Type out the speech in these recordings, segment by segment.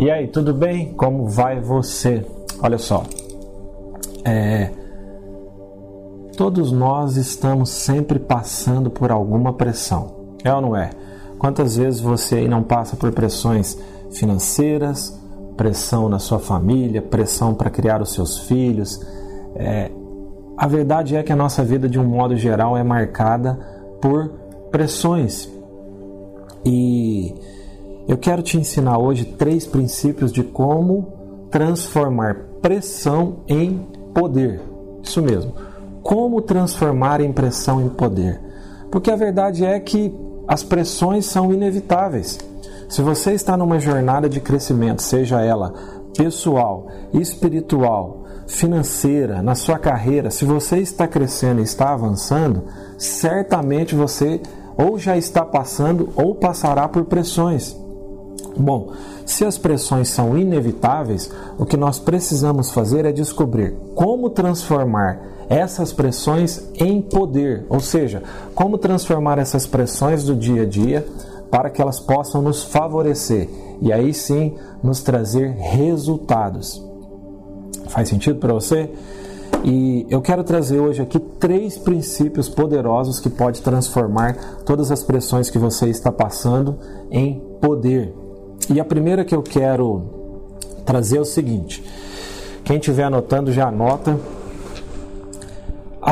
E aí, tudo bem? Como vai você? Olha só, é, todos nós estamos sempre passando por alguma pressão, é ou não é? Quantas vezes você aí não passa por pressões financeiras, pressão na sua família, pressão para criar os seus filhos? É, a verdade é que a nossa vida, de um modo geral, é marcada por pressões. E eu quero te ensinar hoje três princípios de como transformar pressão em poder. Isso mesmo. Como transformar a pressão em poder? Porque a verdade é que as pressões são inevitáveis. Se você está numa jornada de crescimento, seja ela pessoal, espiritual, financeira, na sua carreira, se você está crescendo e está avançando, certamente você ou já está passando ou passará por pressões. Bom, se as pressões são inevitáveis, o que nós precisamos fazer é descobrir como transformar essas pressões em poder, ou seja, como transformar essas pressões do dia a dia para que elas possam nos favorecer e aí sim nos trazer resultados. Faz sentido para você? E eu quero trazer hoje aqui três princípios poderosos que pode transformar todas as pressões que você está passando em poder. E a primeira que eu quero trazer é o seguinte: quem estiver anotando já anota.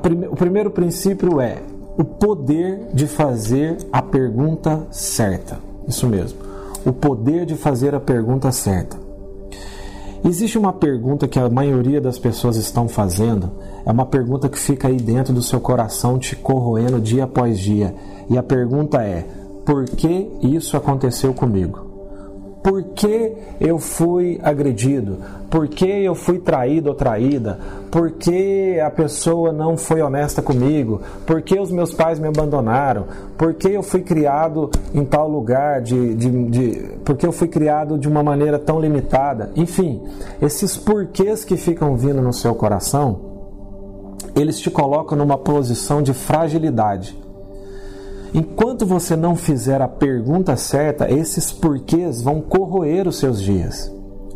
Prime... O primeiro princípio é o poder de fazer a pergunta certa. Isso mesmo. O poder de fazer a pergunta certa. Existe uma pergunta que a maioria das pessoas estão fazendo, é uma pergunta que fica aí dentro do seu coração te corroendo dia após dia. E a pergunta é: por que isso aconteceu comigo? Por que eu fui agredido, por que eu fui traído ou traída, por que a pessoa não foi honesta comigo, por que os meus pais me abandonaram, por que eu fui criado em tal lugar, de, de, de, por que eu fui criado de uma maneira tão limitada. Enfim, esses porquês que ficam vindo no seu coração, eles te colocam numa posição de fragilidade. Enquanto você não fizer a pergunta certa, esses porquês vão corroer os seus dias.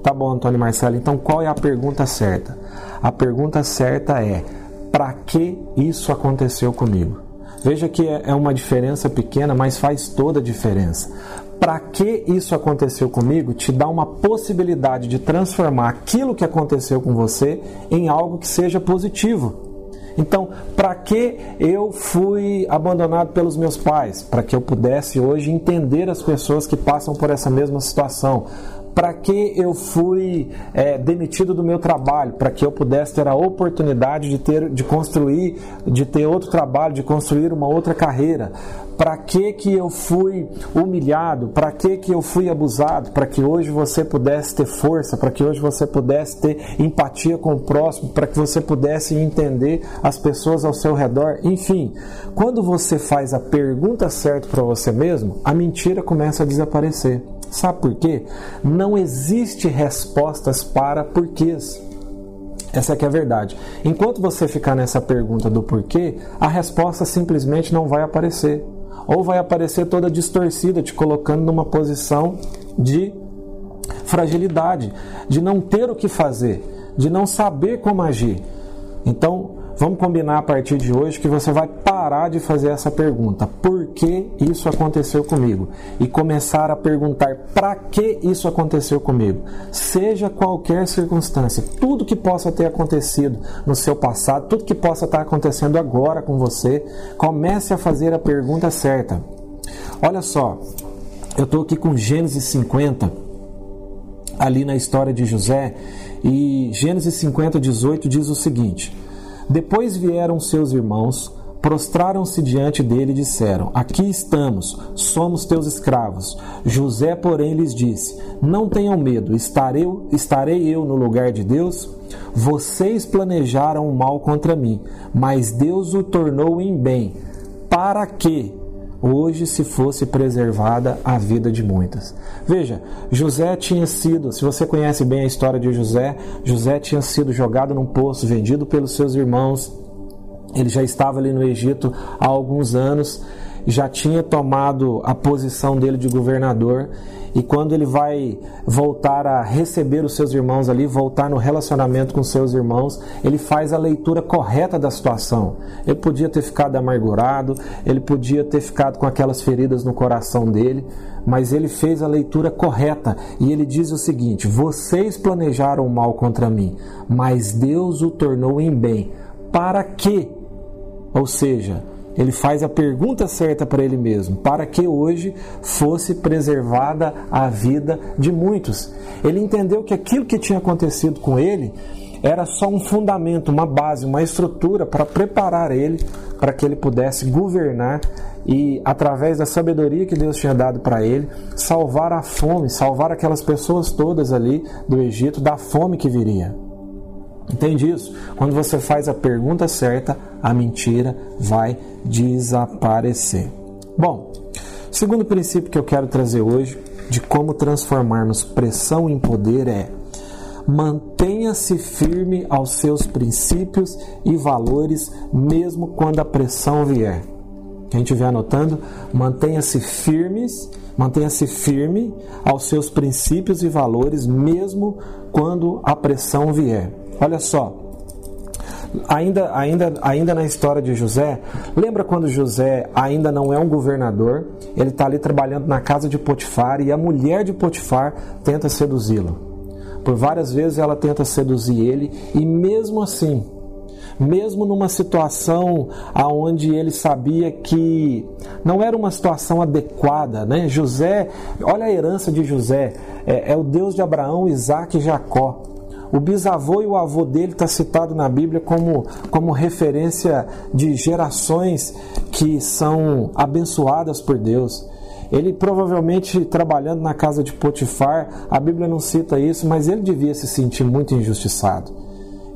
Tá bom, Antônio Marcelo, então qual é a pergunta certa? A pergunta certa é: para que isso aconteceu comigo? Veja que é, é uma diferença pequena, mas faz toda a diferença. Para que isso aconteceu comigo te dá uma possibilidade de transformar aquilo que aconteceu com você em algo que seja positivo. Então, para que eu fui abandonado pelos meus pais? Para que eu pudesse hoje entender as pessoas que passam por essa mesma situação. Para que eu fui é, demitido do meu trabalho? Para que eu pudesse ter a oportunidade de ter, de construir, de ter outro trabalho, de construir uma outra carreira? para que que eu fui humilhado, para que que eu fui abusado, para que hoje você pudesse ter força, para que hoje você pudesse ter empatia com o próximo, para que você pudesse entender as pessoas ao seu redor, enfim. Quando você faz a pergunta certa para você mesmo, a mentira começa a desaparecer. Sabe por quê? Não existe respostas para porquês. Essa é a verdade. Enquanto você ficar nessa pergunta do porquê, a resposta simplesmente não vai aparecer ou vai aparecer toda distorcida, te colocando numa posição de fragilidade, de não ter o que fazer, de não saber como agir. Então, vamos combinar a partir de hoje que você vai parar de fazer essa pergunta: por que isso aconteceu comigo? E começar a perguntar: para que isso aconteceu comigo? Seja qualquer circunstância, tudo que possa ter acontecido no seu passado, tudo que possa estar acontecendo agora com você, comece a fazer a pergunta certa. Olha só, eu estou aqui com Gênesis 50, ali na história de José, e Gênesis 50, 18 diz o seguinte. Depois vieram seus irmãos, prostraram-se diante dele e disseram: Aqui estamos, somos teus escravos. José, porém, lhes disse: Não tenham medo, estarei, estarei eu no lugar de Deus? Vocês planejaram o mal contra mim, mas Deus o tornou em bem, para que hoje se fosse preservada a vida de muitas. Veja, José tinha sido, se você conhece bem a história de José, José tinha sido jogado num poço, vendido pelos seus irmãos. Ele já estava ali no Egito há alguns anos já tinha tomado a posição dele de governador e quando ele vai voltar a receber os seus irmãos ali, voltar no relacionamento com seus irmãos, ele faz a leitura correta da situação. Ele podia ter ficado amargurado, ele podia ter ficado com aquelas feridas no coração dele, mas ele fez a leitura correta e ele diz o seguinte: Vocês planejaram mal contra mim, mas Deus o tornou em bem. Para quê? Ou seja, ele faz a pergunta certa para ele mesmo, para que hoje fosse preservada a vida de muitos. Ele entendeu que aquilo que tinha acontecido com ele era só um fundamento, uma base, uma estrutura para preparar ele para que ele pudesse governar e, através da sabedoria que Deus tinha dado para ele, salvar a fome, salvar aquelas pessoas todas ali do Egito da fome que viria. Entende isso? Quando você faz a pergunta certa, a mentira vai desaparecer. Bom, segundo princípio que eu quero trazer hoje de como transformarmos pressão em poder é mantenha-se firme aos seus princípios e valores, mesmo quando a pressão vier. Quem estiver anotando, mantenha-se firmes, mantenha-se firme aos seus princípios e valores, mesmo quando a pressão vier. Olha só, ainda, ainda, ainda na história de José, lembra quando José ainda não é um governador, ele está ali trabalhando na casa de Potifar e a mulher de Potifar tenta seduzi-lo. Por várias vezes ela tenta seduzir ele e mesmo assim, mesmo numa situação aonde ele sabia que não era uma situação adequada, né? José, olha a herança de José, é, é o Deus de Abraão, Isaac e Jacó. O bisavô e o avô dele está citado na Bíblia como, como referência de gerações que são abençoadas por Deus. Ele provavelmente trabalhando na casa de Potifar, a Bíblia não cita isso, mas ele devia se sentir muito injustiçado.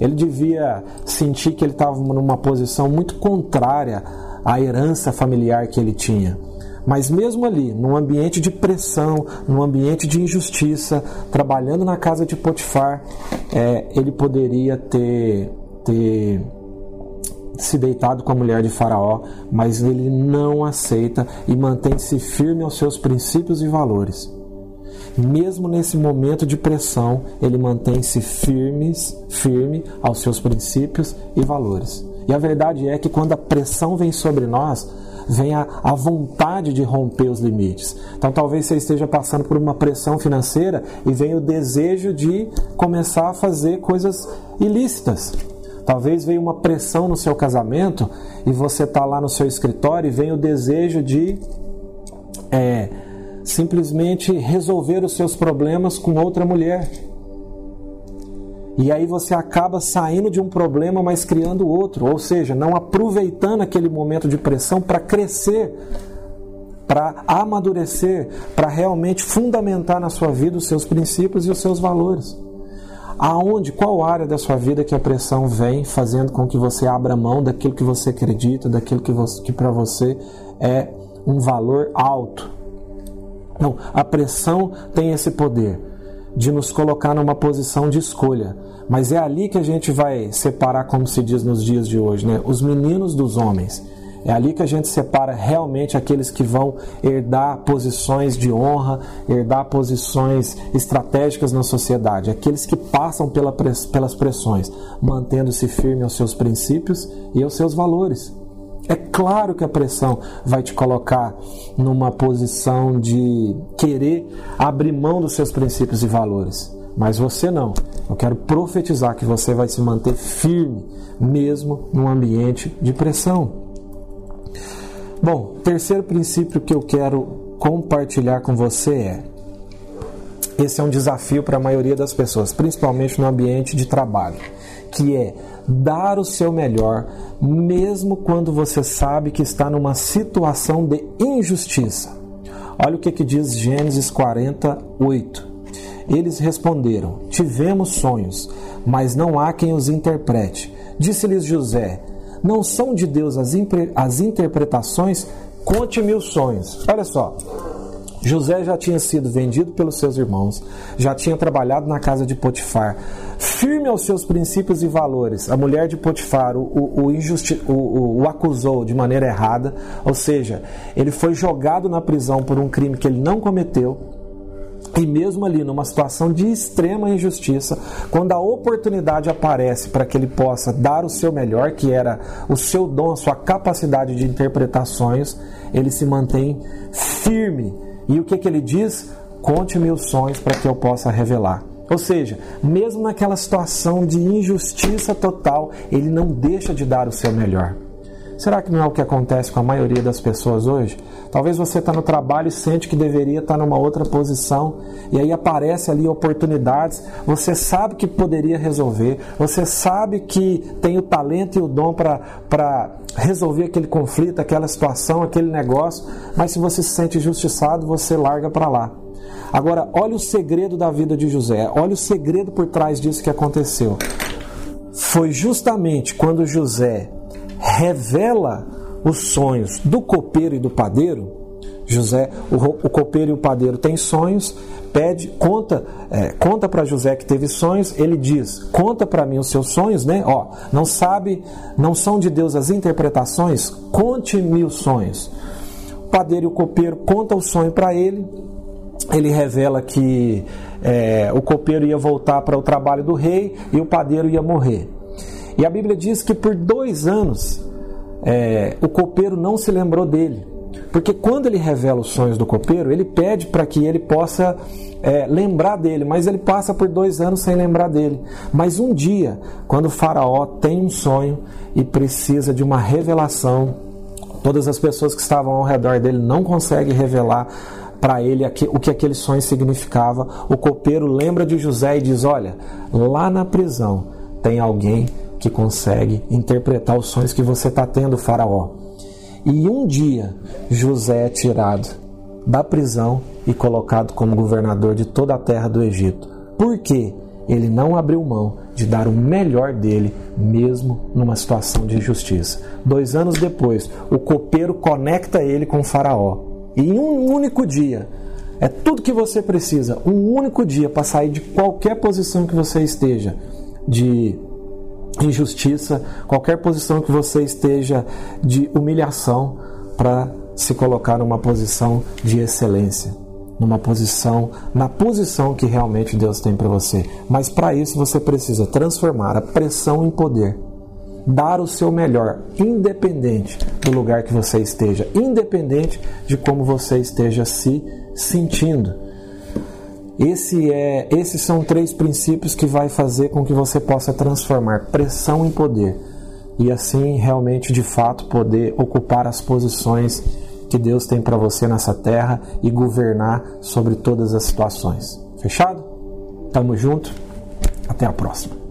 Ele devia sentir que ele estava numa posição muito contrária à herança familiar que ele tinha. Mas mesmo ali, num ambiente de pressão, num ambiente de injustiça, trabalhando na casa de Potifar, é, ele poderia ter, ter se deitado com a mulher de Faraó, mas ele não aceita e mantém-se firme aos seus princípios e valores. Mesmo nesse momento de pressão, ele mantém-se firmes, firme aos seus princípios e valores. E a verdade é que quando a pressão vem sobre nós, vem a, a vontade de romper os limites. Então talvez você esteja passando por uma pressão financeira e vem o desejo de começar a fazer coisas ilícitas. Talvez venha uma pressão no seu casamento e você está lá no seu escritório e vem o desejo de é, simplesmente resolver os seus problemas com outra mulher. E aí você acaba saindo de um problema, mas criando outro, ou seja, não aproveitando aquele momento de pressão para crescer, para amadurecer, para realmente fundamentar na sua vida os seus princípios e os seus valores. Aonde, qual área da sua vida que a pressão vem fazendo com que você abra mão daquilo que você acredita, daquilo que, que para você é um valor alto? Não, a pressão tem esse poder de nos colocar numa posição de escolha. Mas é ali que a gente vai separar, como se diz nos dias de hoje, né? os meninos dos homens. É ali que a gente separa realmente aqueles que vão herdar posições de honra, herdar posições estratégicas na sociedade, aqueles que passam pela pelas pressões, mantendo-se firme aos seus princípios e aos seus valores. É claro que a pressão vai te colocar numa posição de querer abrir mão dos seus princípios e valores. Mas você não. Eu quero profetizar que você vai se manter firme, mesmo num ambiente de pressão. Bom, terceiro princípio que eu quero compartilhar com você é: esse é um desafio para a maioria das pessoas, principalmente no ambiente de trabalho, que é dar o seu melhor, mesmo quando você sabe que está numa situação de injustiça. Olha o que, que diz Gênesis 48. Eles responderam: Tivemos sonhos, mas não há quem os interprete. Disse-lhes José: Não são de Deus as, as interpretações? Conte-me os sonhos. Olha só. José já tinha sido vendido pelos seus irmãos, já tinha trabalhado na casa de Potifar, firme aos seus princípios e valores. A mulher de Potifar o, o, o, o, acusou de maneira errada, ou seja, ele foi jogado na prisão por um crime que ele não cometeu. E mesmo ali, numa situação de extrema injustiça, quando a oportunidade aparece para que ele possa dar o seu melhor, que era o seu dom, a sua capacidade de interpretar sonhos, ele se mantém firme. E o que, que ele diz? Conte-me os sonhos para que eu possa revelar. Ou seja, mesmo naquela situação de injustiça total, ele não deixa de dar o seu melhor. Será que não é o que acontece com a maioria das pessoas hoje? Talvez você está no trabalho e sente que deveria estar numa outra posição, e aí aparece ali oportunidades, você sabe que poderia resolver, você sabe que tem o talento e o dom para resolver aquele conflito, aquela situação, aquele negócio, mas se você se sente injustiçado, você larga para lá. Agora, olha o segredo da vida de José, olha o segredo por trás disso que aconteceu. Foi justamente quando José revela os sonhos do copeiro e do padeiro. José, o, o copeiro e o padeiro têm sonhos, pede, conta, é, conta para José que teve sonhos. Ele diz: conta para mim os seus sonhos, né? Ó, não sabe, não são de Deus as interpretações. Conte-me os sonhos. O padeiro e o copeiro contam o sonho para ele. Ele revela que é, o copeiro ia voltar para o trabalho do rei e o padeiro ia morrer. E a Bíblia diz que por dois anos é, o copeiro não se lembrou dele. Porque quando ele revela os sonhos do copeiro, ele pede para que ele possa é, lembrar dele, mas ele passa por dois anos sem lembrar dele. Mas um dia, quando o Faraó tem um sonho e precisa de uma revelação, todas as pessoas que estavam ao redor dele não conseguem revelar para ele o que aquele sonho significava. O copeiro lembra de José e diz: Olha, lá na prisão tem alguém que consegue interpretar os sonhos que você está tendo, Faraó. E um dia José é tirado da prisão e colocado como governador de toda a terra do Egito. Por quê? Ele não abriu mão de dar o melhor dele, mesmo numa situação de injustiça. Dois anos depois, o copeiro conecta ele com o Faraó. Em um único dia, é tudo que você precisa, um único dia para sair de qualquer posição que você esteja, de injustiça, qualquer posição que você esteja de humilhação para se colocar numa posição de excelência, numa posição, na posição que realmente Deus tem para você. Mas para isso você precisa transformar a pressão em poder. Dar o seu melhor, independente do lugar que você esteja, independente de como você esteja se sentindo. Esse é, esses são três princípios que vai fazer com que você possa transformar pressão em poder e assim realmente de fato poder ocupar as posições que Deus tem para você nessa terra e governar sobre todas as situações. Fechado? Tamo junto. Até a próxima.